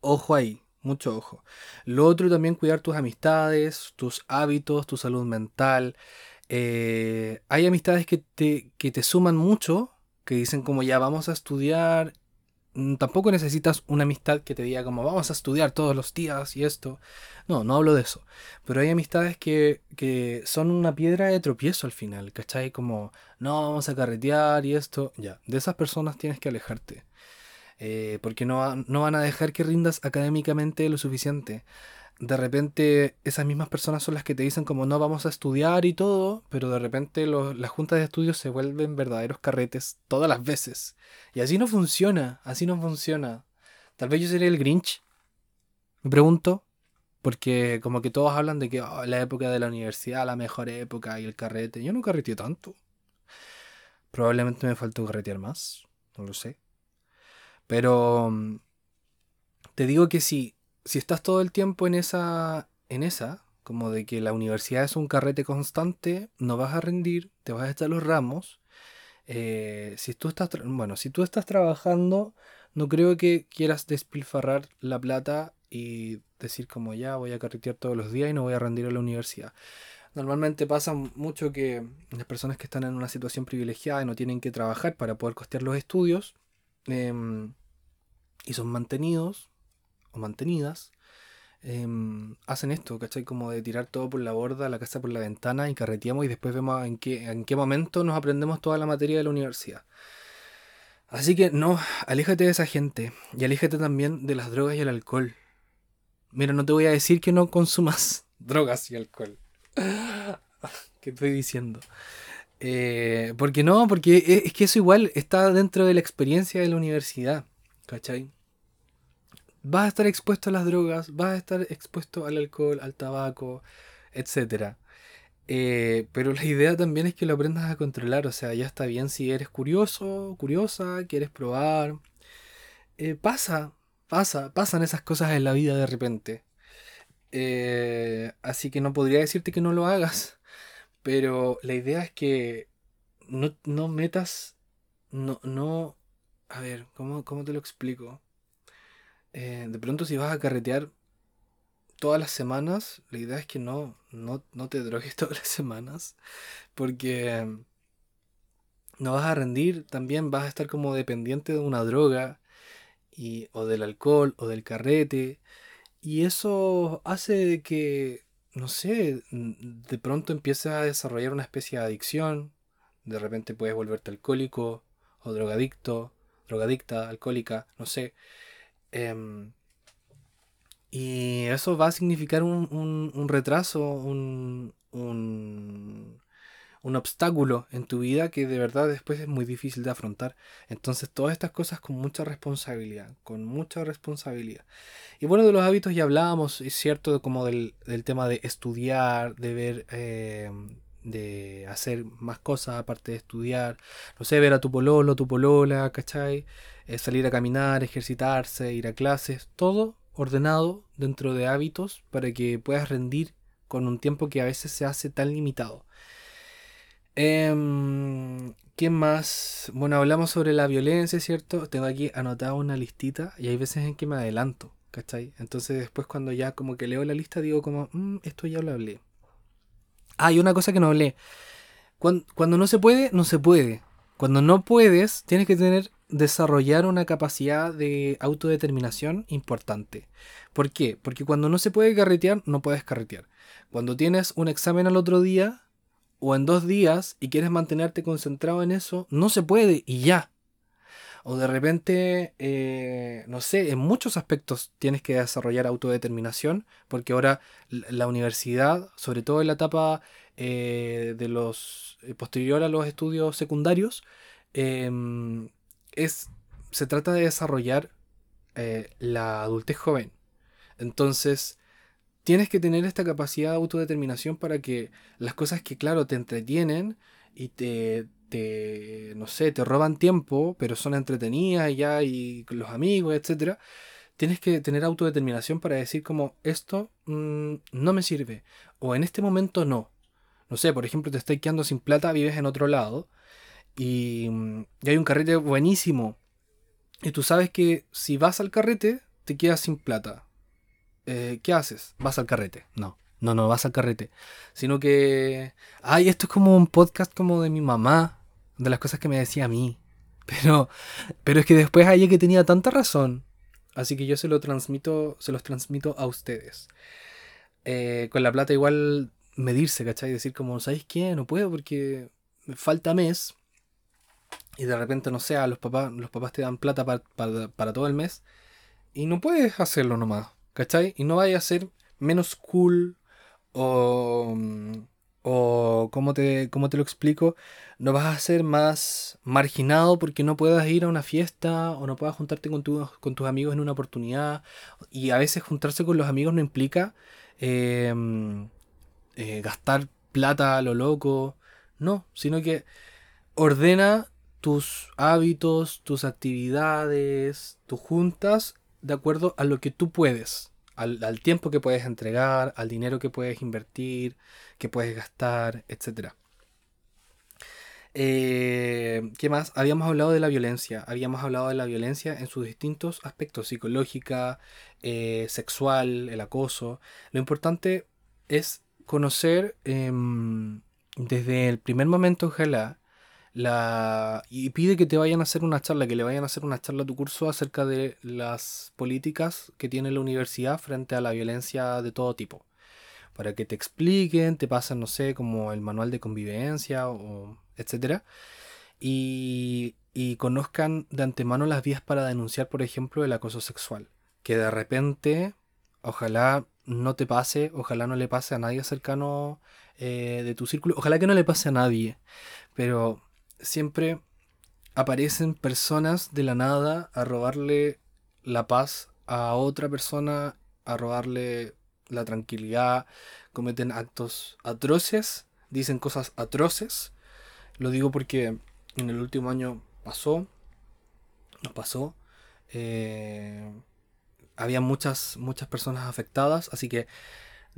ojo ahí, mucho ojo. Lo otro también cuidar tus amistades, tus hábitos, tu salud mental. Eh, hay amistades que te, que te suman mucho, que dicen como ya vamos a estudiar. Mm, tampoco necesitas una amistad que te diga como vamos a estudiar todos los días y esto. No, no hablo de eso. Pero hay amistades que, que son una piedra de tropiezo al final, ¿cachai? Como no vamos a carretear y esto. Ya, de esas personas tienes que alejarte. eh, porque no, no van a dejar que rindas académicamente lo suficiente. De repente esas mismas personas son las que te dicen como no vamos a estudiar y todo, pero de repente las juntas de estudios se vuelven verdaderos carretes todas las veces. Y así no funciona, así no funciona. Tal vez yo sería el Grinch. Me pregunto, porque como que todos hablan de que oh, la época de la universidad, la mejor época y el carrete. Yo no carreteé tanto. Probablemente me faltó carretear más, no lo sé. Pero mm, te digo que si, si estás todo el tiempo en esa, en esa, como de que la universidad es un carrete constante, no vas a rendir, te vas a estar los ramos. Eh, si tú estás, bueno, si tú estás trabajando, no creo que quieras despilfarrar la plata y decir como ya voy a carretear todos los días y no voy a rendir a la universidad. Normalmente pasa mucho que las personas que están en una situación privilegiada y no tienen que trabajar para poder costear los estudios em, y son mantenidos o mantenidas, em, hacen esto, ¿cachai? Como de tirar todo por la borda, la casa por la ventana y carreteamos y después vemos en qué, en qué momento nos aprendemos toda la materia de la universidad. Así que no, aléjate de esa gente y aléjate también de las drogas y el alcohol. Mira, no te voy a decir que no consumas drogas y alcohol. ¿Qué estoy diciendo? Eh, porque no, porque e, es que eso igual está dentro de la experiencia de la universidad. ¿Cachai? Vas a estar expuesto a las drogas, vas a estar expuesto al alcohol, al tabaco, etc. Eh, pero la idea también es que lo aprendas a controlar. O sea, ya está bien si eres curioso, curiosa, quieres probar. Eh, pasa, pasa, pasan esas cosas en la vida de repente. Eh, así que no podría decirte que no lo hagas. Pero la idea es que no, no metas. No, no. A ver, ¿cómo, cómo te lo explico? Eh, de pronto, si vas a carretear todas las semanas, la idea es que no, no, no te drogues todas las semanas. Porque no vas a rendir, también vas a estar como dependiente de una droga. Y, o del alcohol o del carrete. Y eso hace que, no sé, de pronto empieces a desarrollar una especie de adicción. De repente puedes volverte alcohólico o drogadicto, drogadicta, alcohólica, no sé. Em, y eso va a significar un, un retraso, un, un, un obstáculo en tu vida que de verdad después es muy difícil de afrontar. Entonces todas estas cosas con mucha responsabilidad, con mucha responsabilidad. Y bueno, de los hábitos ya hablábamos, es cierto, como del, tema de estudiar, de ver, eh, de hacer más cosas aparte de estudiar, no sé, ver a tu pololo, tu polola, ¿cachai? Eh, salir a caminar, ejercitarse, ir a clases, todo ordenado dentro de hábitos para que puedas rendir con un tiempo que a veces se hace tan limitado. Eh, ¿Quién más? Bueno, hablamos sobre la violencia, ¿cierto? Tengo aquí anotada una listita y hay veces en que me adelanto, ¿cachai? Entonces después cuando ya como que leo la lista digo como, mm, esto ya lo hablé. Ah, hay una cosa que no hablé. Cuando, cuando no se puede, no se puede. Cuando no puedes, tienes que tener, desarrollar una capacidad de autodeterminación importante. ¿Por qué? Porque cuando no se puede carretear, no puedes carretear. Cuando tienes un examen al otro día, o en dos días y quieres mantenerte concentrado en eso, no se puede y ya. O de repente, eh, no sé, en muchos aspectos tienes que desarrollar autodeterminación, porque ahora la universidad, sobre todo en la etapa eh, de los eh, posterior a los estudios secundarios, em, es, se trata de desarrollar la adultez joven. Entonces, tienes que tener esta capacidad de autodeterminación para que las cosas que, claro, te entretienen y te, te no sé, te roban tiempo, pero son entretenidas ya y los amigos, etcétera, tienes que tener autodeterminación para decir como esto mm, no me sirve o en este momento no. No sé, por ejemplo, te estás quedando sin plata, vives en otro lado y, y hay un carrete buenísimo y tú sabes que si vas al carrete te quedas sin plata eh, ¿qué haces? Vas al carrete. No, no, no vas al carrete. Sino que, ay, esto es como un podcast como de mi mamá, de las cosas que me decía a mí. Pero, pero es que después hay que tenía tanta razón. Así que yo se lo transmito, se los transmito a ustedes. Eh, con la plata igual medirse, ¿cachai? Decir como, ¿sabéis qué? No puedo porque me falta mes. Y de repente, no sé, los papás, los papás te dan plata para todo el mes y no puedes hacerlo nomás, ¿cachai? Y no vayas a ser menos cool o, o ¿cómo te, cómo te lo explico? No vas a ser más marginado porque no puedas ir a una fiesta o no puedas juntarte con, con tus amigos en una oportunidad. Y a veces juntarse con los amigos no implica em, eh, gastar plata a lo loco. No, sino que ordena tus hábitos, tus actividades, tus juntas, de acuerdo a lo que tú puedes, al, tiempo que puedes entregar, al dinero que puedes invertir, que puedes gastar, etc. Eh, ¿Qué más? Habíamos hablado de la violencia. Habíamos hablado de la violencia en sus distintos aspectos, psicológica, eh, sexual, el acoso. Lo importante es conocer em, desde el primer momento, ojalá, la, y pide que te vayan a hacer una charla, que le vayan a hacer una charla a tu curso acerca de las políticas que tiene la universidad frente a la violencia de todo tipo. Para que te expliquen, te pasen, no sé, como el manual de convivencia, o etcétera. Y, y conozcan de antemano las vías para denunciar, por ejemplo, el acoso sexual. Que de repente, ojalá no te pase, ojalá no le pase a nadie cercano eh, de tu círculo, ojalá que no le pase a nadie, pero siempre aparecen personas de la nada a robarle la paz a otra persona, a robarle la tranquilidad, cometen actos atroces, dicen cosas atroces. Lo digo porque en el último año pasó, nos pasó. Eh, había muchas, muchas personas afectadas, así que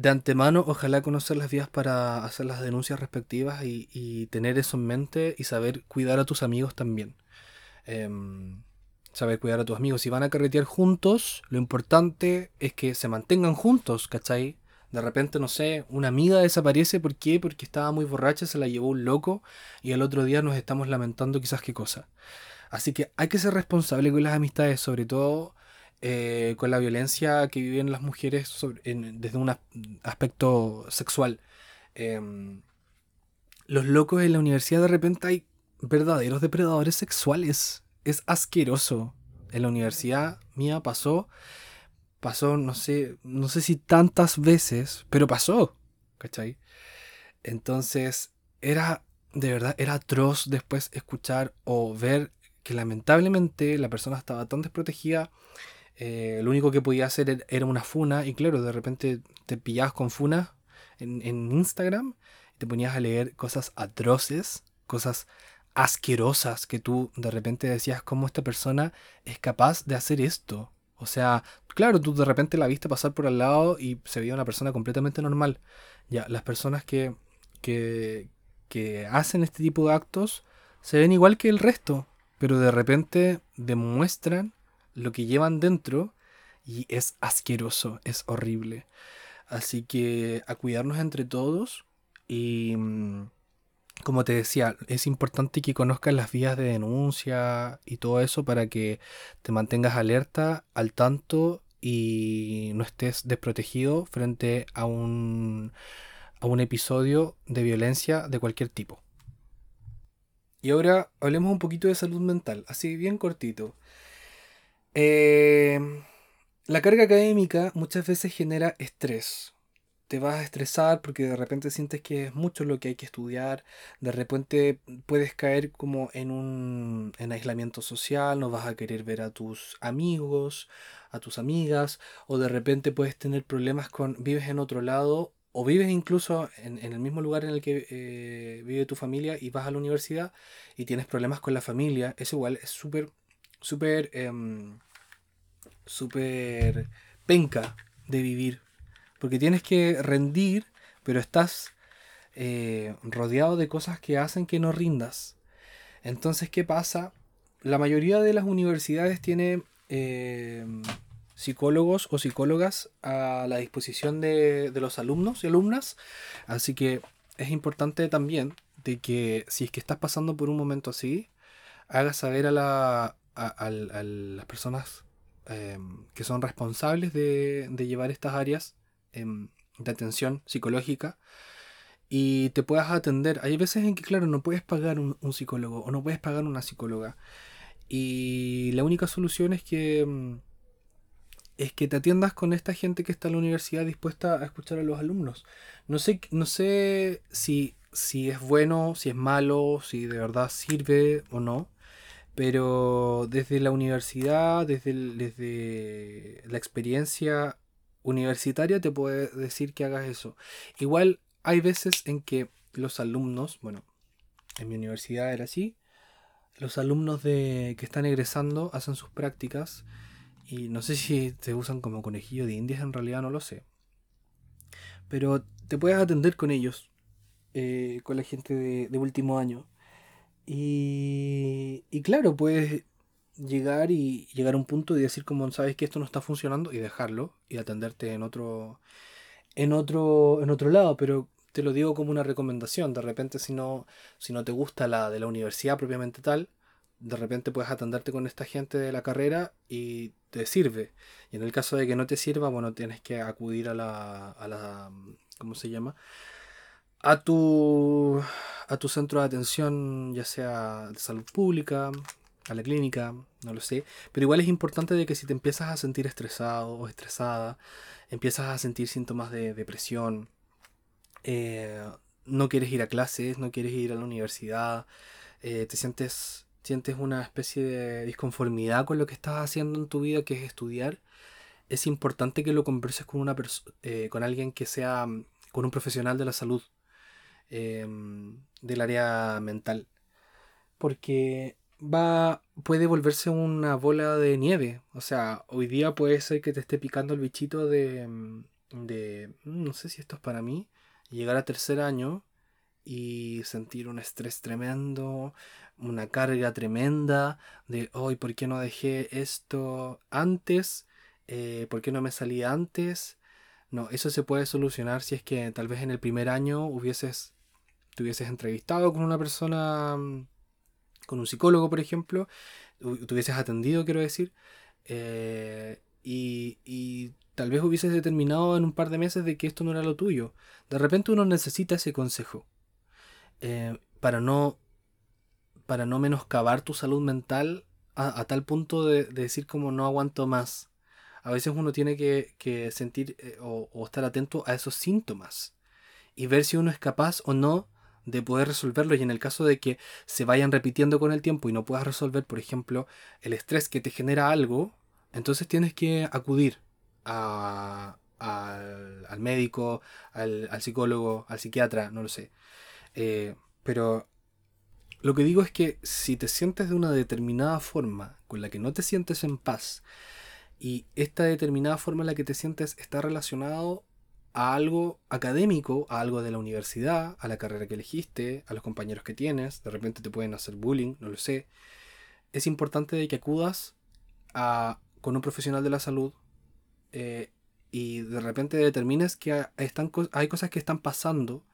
de antemano, ojalá conocer las vías para hacer las denuncias respectivas y, tener eso en mente y saber cuidar a tus amigos también. Em, saber cuidar a tus amigos. Si van a carretear juntos, lo importante es que se mantengan juntos, ¿cachai? De repente, no sé, una amiga desaparece, ¿por qué? Porque estaba muy borracha, se la llevó un loco y el otro día nos estamos lamentando quizás qué cosa. Así que hay que ser responsable con las amistades, sobre todo eh, con la violencia que viven las mujeres desde un aspecto sexual. Em, los locos en la universidad de repente hay verdaderos depredadores sexuales. Es asqueroso. En la universidad mía pasó, pasó, no sé, no sé si tantas veces, pero pasó. ¿Cachai? Entonces, era, de verdad, era atroz después escuchar o ver que lamentablemente la persona estaba tan desprotegida eh, lo único que podía hacer er, era una funa y claro, de repente te pillabas con funa en, Instagram y te ponías a leer cosas atroces, cosas asquerosas que tú de repente decías cómo esta persona es capaz de hacer esto. O sea, claro, tú de repente la viste pasar por al lado y se veía una persona completamente normal. Ya, las personas que, que, que hacen este tipo de actos se ven igual que el resto, pero de repente demuestran lo que llevan dentro y es asqueroso, es horrible. Así que a cuidarnos entre todos y mm, como te decía, es importante que conozcas las vías de denuncia y todo eso para que te mantengas alerta, al tanto y no estés desprotegido frente a un, a un episodio de violencia de cualquier tipo. Y ahora hablemos un poquito de salud mental, así bien cortito. Eh, la carga académica muchas veces genera estrés. Te vas a estresar porque de repente sientes que es mucho lo que hay que estudiar. De repente puedes caer como en un en aislamiento social, no vas a querer ver a tus amigos, a tus amigas, o de repente puedes tener problemas con vives en otro lado o vives incluso en, el mismo lugar en el que eh, vive tu familia y vas a la universidad y tienes problemas con la familia. Es igual, es súper em, súper penca de vivir. Porque tienes que rendir, pero estás eh, rodeado de cosas que hacen que no rindas. Entonces, ¿qué pasa? La mayoría de las universidades tiene em, psicólogos o psicólogas a la disposición de, de los alumnos y alumnas. Así que es importante también de que si es que estás pasando por un momento así, hagas saber a la, a, las personas em, que son responsables de, llevar estas áreas em, de atención psicológica y te puedas atender. Hay veces en que, claro, no puedes pagar un, psicólogo o no puedes pagar una psicóloga. Y la única solución es que mm, es que te atiendas con esta gente que está en la universidad dispuesta a escuchar a los alumnos. No sé, no sé si, si es bueno, si es malo, si de verdad sirve o no. Pero desde la universidad, desde, desde la experiencia universitaria, te puedo decir que hagas eso. Igual hay veces en que los alumnos, bueno, en mi universidad era así, los alumnos de, que están egresando hacen sus prácticas y no sé si se usan como conejillo de indias, en realidad no lo sé. Pero te puedes atender con ellos, eh, con la gente de, último año. Y, y, claro, puedes llegar y llegar a un punto y decir como sabes que esto no está funcionando y dejarlo y atenderte en otro en otro en otro lado, pero te lo digo como una recomendación. De repente, si no, si no te gusta la de la universidad propiamente tal, de repente puedes atenderte con esta gente de la carrera y te sirve. Y en el caso de que no te sirva, bueno, tienes que acudir a la, a la ¿cómo se llama? A tu, a tu centro de atención, ya sea de salud pública, a la clínica, no lo sé. Pero igual es importante de que si te empiezas a sentir estresado o estresada, empiezas a sentir síntomas de depresión, eh, no quieres ir a clases, no quieres ir a la universidad, eh, te sientes, sientes una especie de disconformidad con lo que estás haciendo en tu vida, que es estudiar, es importante que lo converses con, una eh, con alguien que sea, con un profesional de la salud, em, del área mental, porque va, puede volverse una bola de nieve, o sea, hoy día puede ser que te esté picando el bichito de, mm, de mm, no sé si esto es para mí, llegar a tercer año y sentir un estrés tremendo, una carga tremenda de hoy, ¿por qué no dejé esto antes? Eh, ¿Por qué no me salí antes? No, eso se puede solucionar si es que tal vez en el primer año hubieses, te hubieses entrevistado con una persona, mm, con un psicólogo, por ejemplo, te hubieses atendido, quiero decir, eh, y, y tal vez hubieses determinado en un par de meses de que esto no era lo tuyo. De repente uno necesita ese consejo eh, para no para no menoscabar tu salud mental a, tal punto de, decir como no aguanto más. A veces uno tiene que, sentir eh, o, estar atento a esos síntomas y ver si uno es capaz o no de poder resolverlo y en el caso de que se vayan repitiendo con el tiempo y no puedas resolver, por ejemplo, el estrés que te genera algo, entonces tienes que acudir a, al, médico, al, psicólogo, al psiquiatra, no lo sé. Eh, pero lo que digo es que si te sientes de una determinada forma con la que no te sientes en paz y esta determinada forma en la que te sientes está relacionado a algo académico, a algo de la universidad, a la carrera que elegiste, a los compañeros que tienes, de repente te pueden hacer bullying, no lo sé, es importante que acudas a, con un profesional de la salud eh, y de repente determines que están, hay cosas que están pasando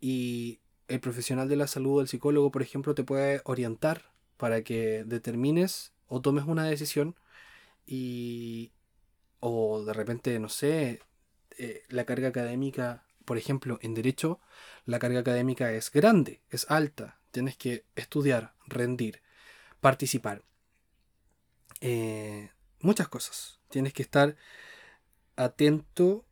y el profesional de la salud, el psicólogo, por ejemplo, te puede orientar para que determines o tomes una decisión y o de repente, no sé, eh, la carga académica, por ejemplo, en derecho, la carga académica es grande, es alta, tienes que estudiar, rendir, participar. Eh, muchas cosas. Tienes que estar atento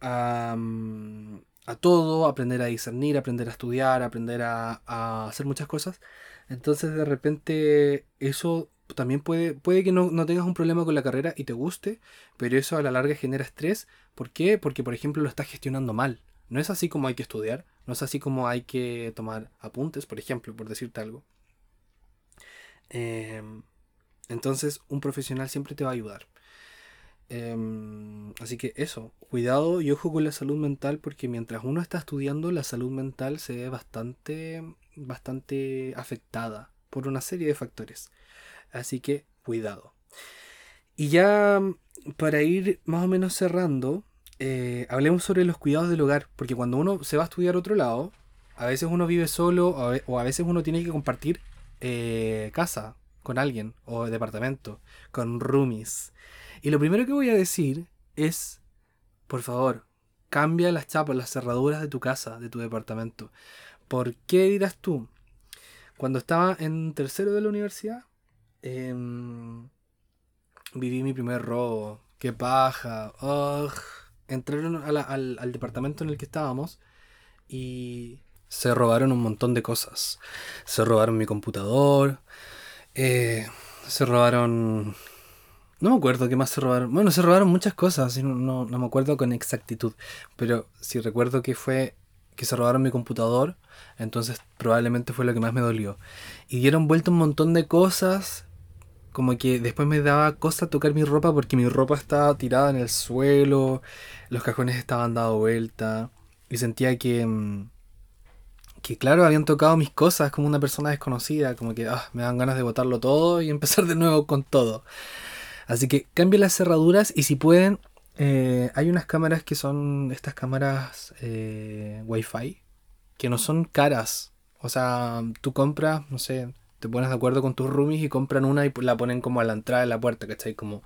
mm, a, todo, aprender a discernir, aprender a estudiar, aprender a, hacer muchas cosas. Entonces de repente eso también puede, puede que no, no, tengas un problema con la carrera y te guste, pero eso a la larga genera estrés. ¿Por qué? Porque por ejemplo lo estás gestionando mal. No es así como hay que estudiar, no es así como hay que tomar apuntes, por ejemplo, por decirte algo. Em, entonces un profesional siempre te va a ayudar. Em, así que eso, cuidado y ojo con la salud mental porque mientras uno está estudiando la salud mental se ve bastante, bastante afectada por una serie de factores. Así que cuidado. Y ya para ir más o menos cerrando, eh, hablemos sobre los cuidados del hogar, porque cuando uno se va a estudiar a otro lado, a veces uno vive solo o a veces uno tiene que compartir eh, casa con alguien o departamento, con roomies. Y lo primero que voy a decir es, por favor, cambia las chapas, las cerraduras de tu casa, de tu departamento. ¿Por qué dirás tú? Cuando estaba en tercero de la universidad, em, viví mi primer robo. Qué paja. Entraron al, departamento en el que estábamos y se robaron un montón de cosas. Se robaron mi computador. Eh, se robaron... No me acuerdo qué más se robaron. Bueno, se robaron muchas cosas. No, no, me acuerdo con exactitud. Pero si recuerdo que fue que se robaron mi computador. Entonces probablemente fue lo que más me dolió. Y dieron vuelta un montón de cosas. Como que después me daba cosa tocar mi ropa porque mi ropa estaba tirada en el suelo. Los cajones estaban dado vuelta. Y sentía que... Mm, que claro, habían tocado mis cosas como una persona desconocida, como que ah, me dan ganas de botarlo todo y empezar de nuevo con todo. Así que cambien las cerraduras y si pueden, eh, hay unas cámaras que son estas cámaras eh, Wi-Fi, que no son caras. O sea, tú compras, no sé, te pones de acuerdo con tus roomies y compran una y la ponen como a la entrada de la puerta, ¿cachai? Como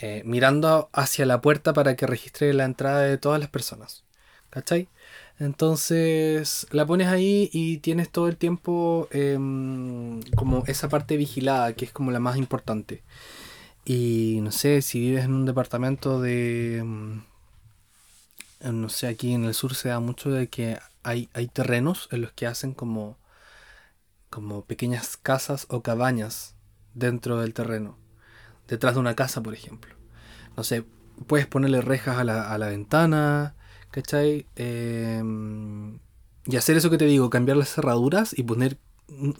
eh, mirando hacia la puerta para que registre la entrada de todas las personas, ¿cachai? Entonces la pones ahí y tienes todo el tiempo em, como esa parte vigilada, que es como la más importante. Y no sé, si vives en un departamento de... Em, no sé, aquí en el sur se da mucho de que hay, hay terrenos en los que hacen como, como pequeñas casas o cabañas dentro del terreno. Detrás de una casa, por ejemplo. No sé, puedes ponerle rejas a la, a la ventana ¿cachai? Em, y hacer eso que te digo, cambiar las cerraduras y poner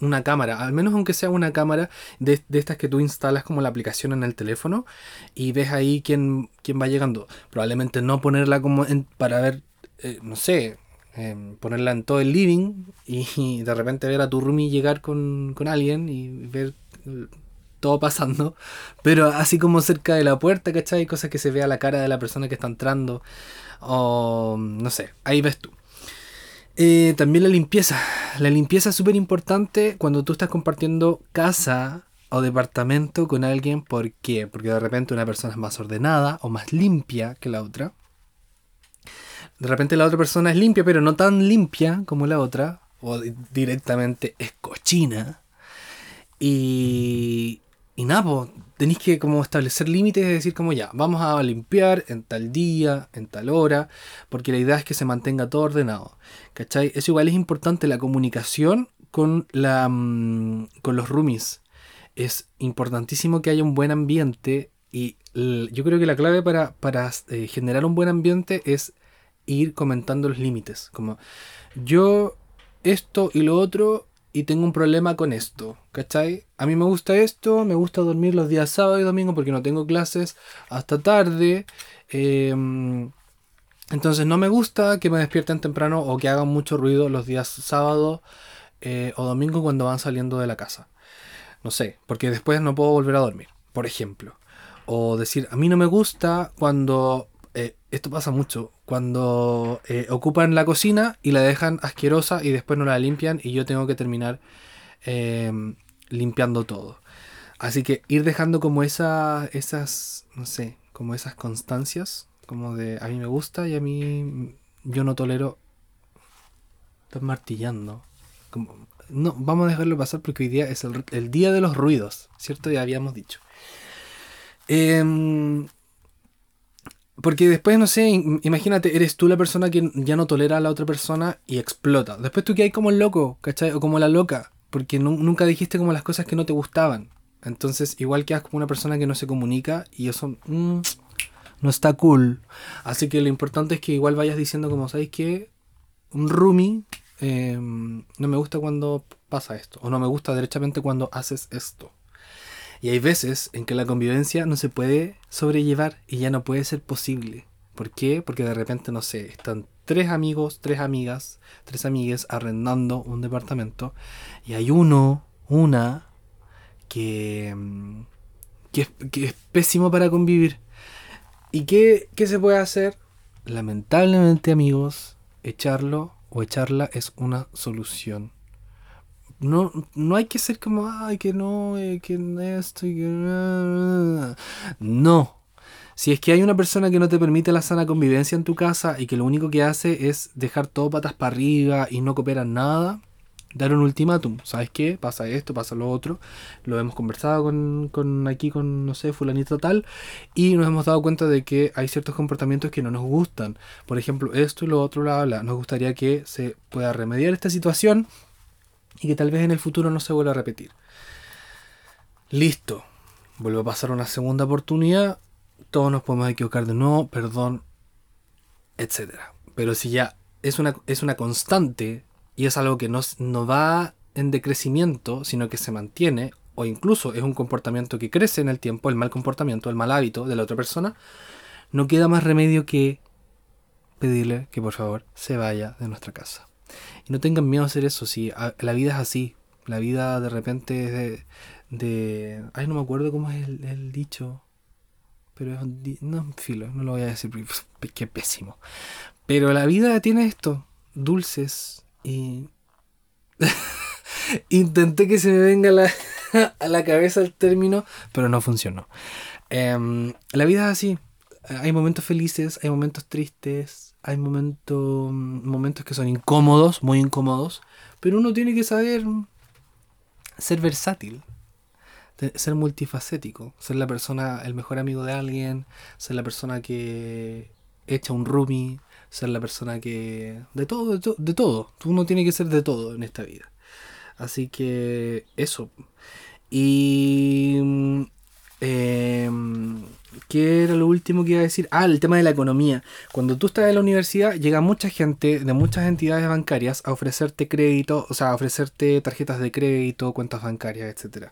una cámara, al menos aunque sea una cámara de, estas que tú instalas como la aplicación en el teléfono y ves ahí quién, quién va llegando. Probablemente no ponerla como para ver, eh, no sé, em, ponerla en todo el living y, de repente ver a tu roomie llegar con, con alguien y ver todo pasando, pero así como cerca de la puerta, ¿cachai? Cosas que se vea la cara de la persona que está entrando. O no sé, ahí ves tú. Eh, también la limpieza. La limpieza es súper importante cuando tú estás compartiendo casa o departamento con alguien. ¿Por qué? Porque de repente una persona es más ordenada o más limpia que la otra. De repente la otra persona es limpia, pero no tan limpia como la otra. O directamente es cochina. Y, y nada, pues, tenéis que como establecer límites y decir como ya, vamos a limpiar en tal día, en tal hora, porque la idea es que se mantenga todo ordenado. ¿Cachai? Eso igual es importante, la comunicación con, la, mm, con los roomies. Es importantísimo que haya un buen ambiente y yo creo que la clave para, para eh, generar un buen ambiente es ir comentando los límites. Como yo esto y lo otro y tengo un problema con esto, ¿cachai? A mí me gusta esto, me gusta dormir los días sábado y domingo porque no tengo clases hasta tarde. Em, entonces no me gusta que me despierten temprano o que hagan mucho ruido los días sábado eh, o domingo cuando van saliendo de la casa. No sé, porque después no puedo volver a dormir, por ejemplo. O decir, a mí no me gusta cuando eh, esto pasa mucho, cuando eh, ocupan la cocina y la dejan asquerosa y después no la limpian y yo tengo que terminar em, limpiando todo. Así que ir dejando como esa, esas, no sé, como esas constancias, como de a mí me gusta y a mí yo no tolero. Estás martillando. Como, no, vamos a dejarlo pasar porque hoy día es el, día de los ruidos, ¿cierto? Ya habíamos dicho. Eh, porque después, no sé, imagínate, eres tú la persona que ya no tolera a la otra persona y explota. Después tú que hay como el loco, ¿cachai? O como la loca, porque nunca dijiste como las cosas que no te gustaban. Entonces, igual quedas como una persona que no se comunica y eso mm, no está cool. Así que lo importante es que igual vayas diciendo como, ¿sabes qué? Un roomie, em, no me gusta cuando pasa esto. O no me gusta derechamente cuando haces esto. Y hay veces en que la convivencia no se puede sobrellevar y ya no puede ser posible. ¿Por qué? Porque de repente, no sé, están tres amigos, tres amigas, tres amigues arrendando un departamento y hay uno, una, que, mm, que, es, pésimo para convivir. ¿Y qué, qué se puede hacer? Lamentablemente, amigos, echarlo o echarla es una solución no, no hay que ser como, ay, que no, eh, que esto y que... No. Si es que hay una persona que no te permite la sana convivencia en tu casa y que lo único que hace es dejar todo patas para arriba y no coopera nada, dar un ultimátum. ¿Sabes qué? Pasa esto, pasa lo otro. Lo hemos conversado con, con aquí, con, no sé, fulanito tal. Y nos hemos dado cuenta de que hay ciertos comportamientos que no nos gustan. Por ejemplo, esto y lo otro, bla, bla. Nos gustaría que se pueda remediar esta situación y que tal vez en el futuro no se vuelva a repetir. Listo. Vuelve a pasar una segunda oportunidad. Todos nos podemos equivocar de nuevo, perdón, etc. Pero si ya es una, es una constante y es algo que no, no va en decrecimiento, sino que se mantiene, o incluso es un comportamiento que crece en el tiempo, el mal comportamiento, el mal hábito de la otra persona, no queda más remedio que pedirle que por favor se vaya de nuestra casa. Y no tengan miedo a hacer eso, si la vida es así, la vida de repente es de, de... Ay, no me acuerdo cómo es el, dicho, pero es un... No, filo, no lo voy a decir, qué pésimo. Pero la vida tiene esto, dulces, y intenté que se me venga a la cabeza el término, pero no funcionó. Em, la vida es así. Hay momentos felices, hay momentos tristes, hay momentos, momentos que son incómodos, muy incómodos, pero uno tiene que saber ser versátil, ser multifacético, ser la persona, el mejor amigo de alguien, ser la persona que echa un roomie, ser la persona que... De todo, de, todo. Uno tiene que ser de todo en esta vida. Así que eso. Y... Eh, ¿Qué era lo último que iba a decir? Ah, el tema de la economía. Cuando tú estás en la universidad, llega mucha gente de muchas entidades bancarias a ofrecerte crédito, o sea, a ofrecerte tarjetas de crédito, cuentas bancarias, etc.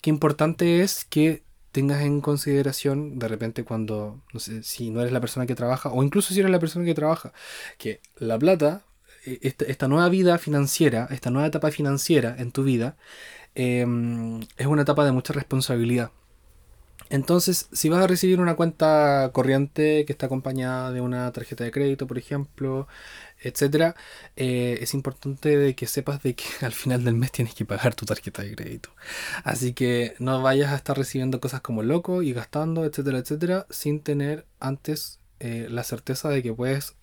Qué importante es que tengas en consideración de repente cuando, no sé, si no eres la persona que trabaja, o incluso si eres la persona que trabaja, que la plata, e, esta, nueva vida financiera, esta nueva etapa financiera en tu vida, em, es una etapa de mucha responsabilidad. Entonces, si vas a recibir una cuenta corriente que está acompañada de una tarjeta de crédito, por ejemplo, etcétera, eh, es importante de que sepas de que al final del mes tienes que pagar tu tarjeta de crédito. Así que no vayas a estar recibiendo cosas como loco y gastando, etcétera, etcétera, sin tener antes eh, la certeza de que puedes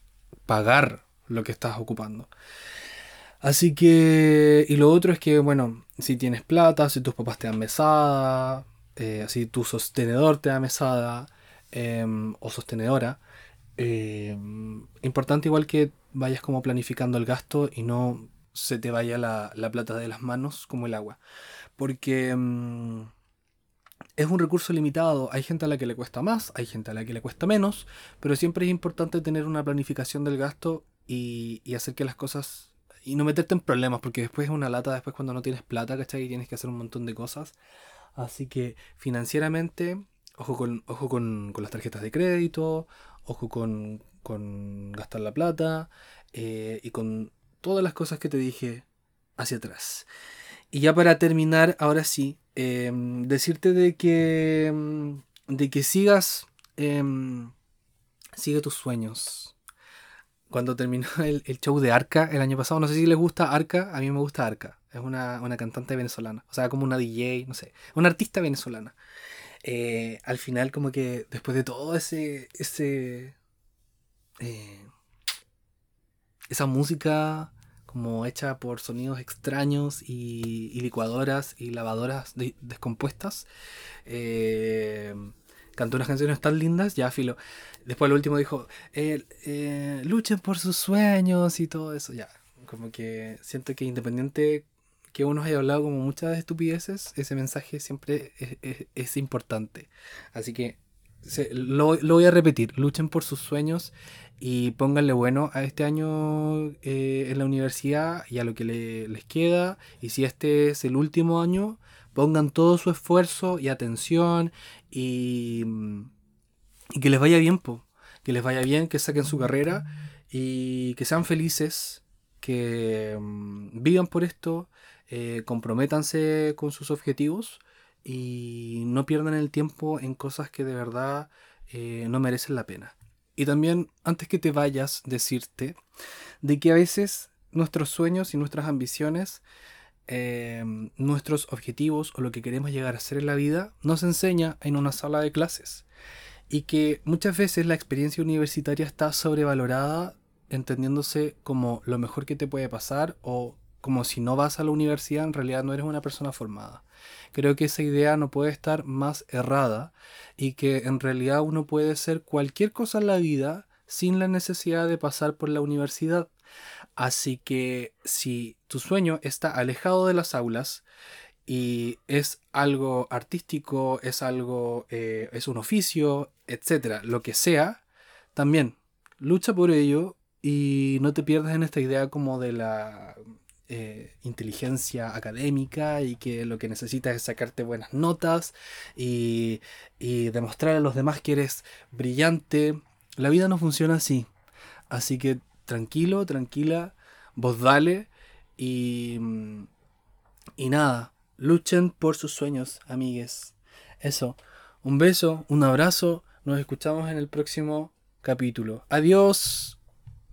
pagar lo que estás ocupando. Así que, y lo otro es que, bueno, si tienes plata, si tus papás te dan mesada, eh, si tu sostenedor te da mesada em, o sostenedora, em, importante igual que vayas como planificando el gasto y no se te vaya la, plata de las manos como el agua. Porque em, es un recurso limitado. Hay gente a la que le cuesta más, hay gente a la que le cuesta menos, pero siempre es importante tener una planificación del gasto y, hacer que las cosas... Y no meterte en problemas, porque después es una lata, después cuando no tienes plata, ¿cachai? Y tienes que hacer un montón de cosas. Así que financieramente, ojo con, ojo con, con las tarjetas de crédito, ojo con, con gastar la plata eh, y con todas las cosas que te dije hacia atrás. Y ya para terminar, ahora sí, em, decirte de que, em, de que sigas, em, sigue tus sueños. Cuando terminó el, show de Arca el año pasado, no sé si les gusta Arca, a mí me gusta Arca. Es una, cantante venezolana, o sea, como una DJ, no sé, una artista venezolana. Eh, al final, como que después de todo ese, ese eh, esa música como hecha por sonidos extraños y, licuadoras y lavadoras descompuestas. Eh, cantó unas canciones tan lindas, ya filo. Después lo último dijo, eh, luchen por sus sueños y todo eso, ya. Como que siento que independiente que uno haya hablado como muchas estupideces, ese mensaje siempre es importante. Así que lo, voy a repetir, luchen por sus sueños y pónganle bueno a este año eh, en la universidad y a lo que les queda. Y si este es el último año, pongan todo su esfuerzo y atención y, que les vaya bien, que les vaya bien, que saquen su carrera y que sean felices, que mm, vivan por esto, eh, comprométanse con sus objetivos y no pierdan el tiempo en cosas que de verdad eh, no merecen la pena. Y también, antes que te vayas, decirte de que a veces nuestros sueños y nuestras ambiciones, em, nuestros objetivos o lo que queremos llegar a ser en la vida, nos enseña en una sala de clases. y que muchas veces la experiencia universitaria está sobrevalorada, entendiéndose como lo mejor que te puede pasar o como si no vas a la universidad en realidad no eres una persona formada. Creo que esa idea no puede estar más errada y que en realidad uno puede ser cualquier cosa en la vida sin la necesidad de pasar por la universidad. Así que si tu sueño está alejado de las aulas y es algo artístico, es algo, eh, es un oficio, etcétera, lo que sea, también lucha por ello y no te pierdas en esta idea como de la eh, inteligencia académica y que lo que necesitas es sacarte buenas notas y, y demostrar a los demás que eres brillante. La vida no funciona así. Así que tranquilo, tranquila, vos dale y, y nada, luchen por sus sueños, amigues. Eso, un beso, un abrazo, nos escuchamos en el próximo capítulo. Adiós.